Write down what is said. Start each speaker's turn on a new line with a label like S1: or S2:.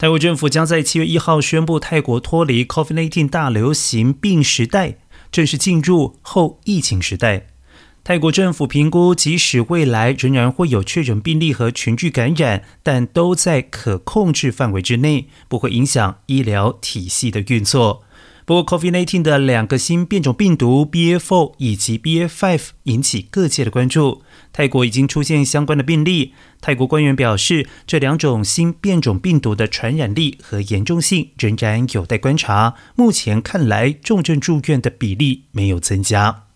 S1: 泰国政府将在七月一号宣布，泰国脱离 COVID-19 大流行病时代，正式进入后疫情时代。泰国政府评估，即使未来仍然会有确诊病例和群聚感染，但都在可控制范围之内，不会影响医疗体系的运作。不过，COVID-19 的两个新变种病毒 BA.4 以及 BA.5 引起各界的关注。泰国已经出现相关的病例。泰国官员表示，这两种新变种病毒的传染力和严重性仍然有待观察。目前看来，重症住院的比例没有增加。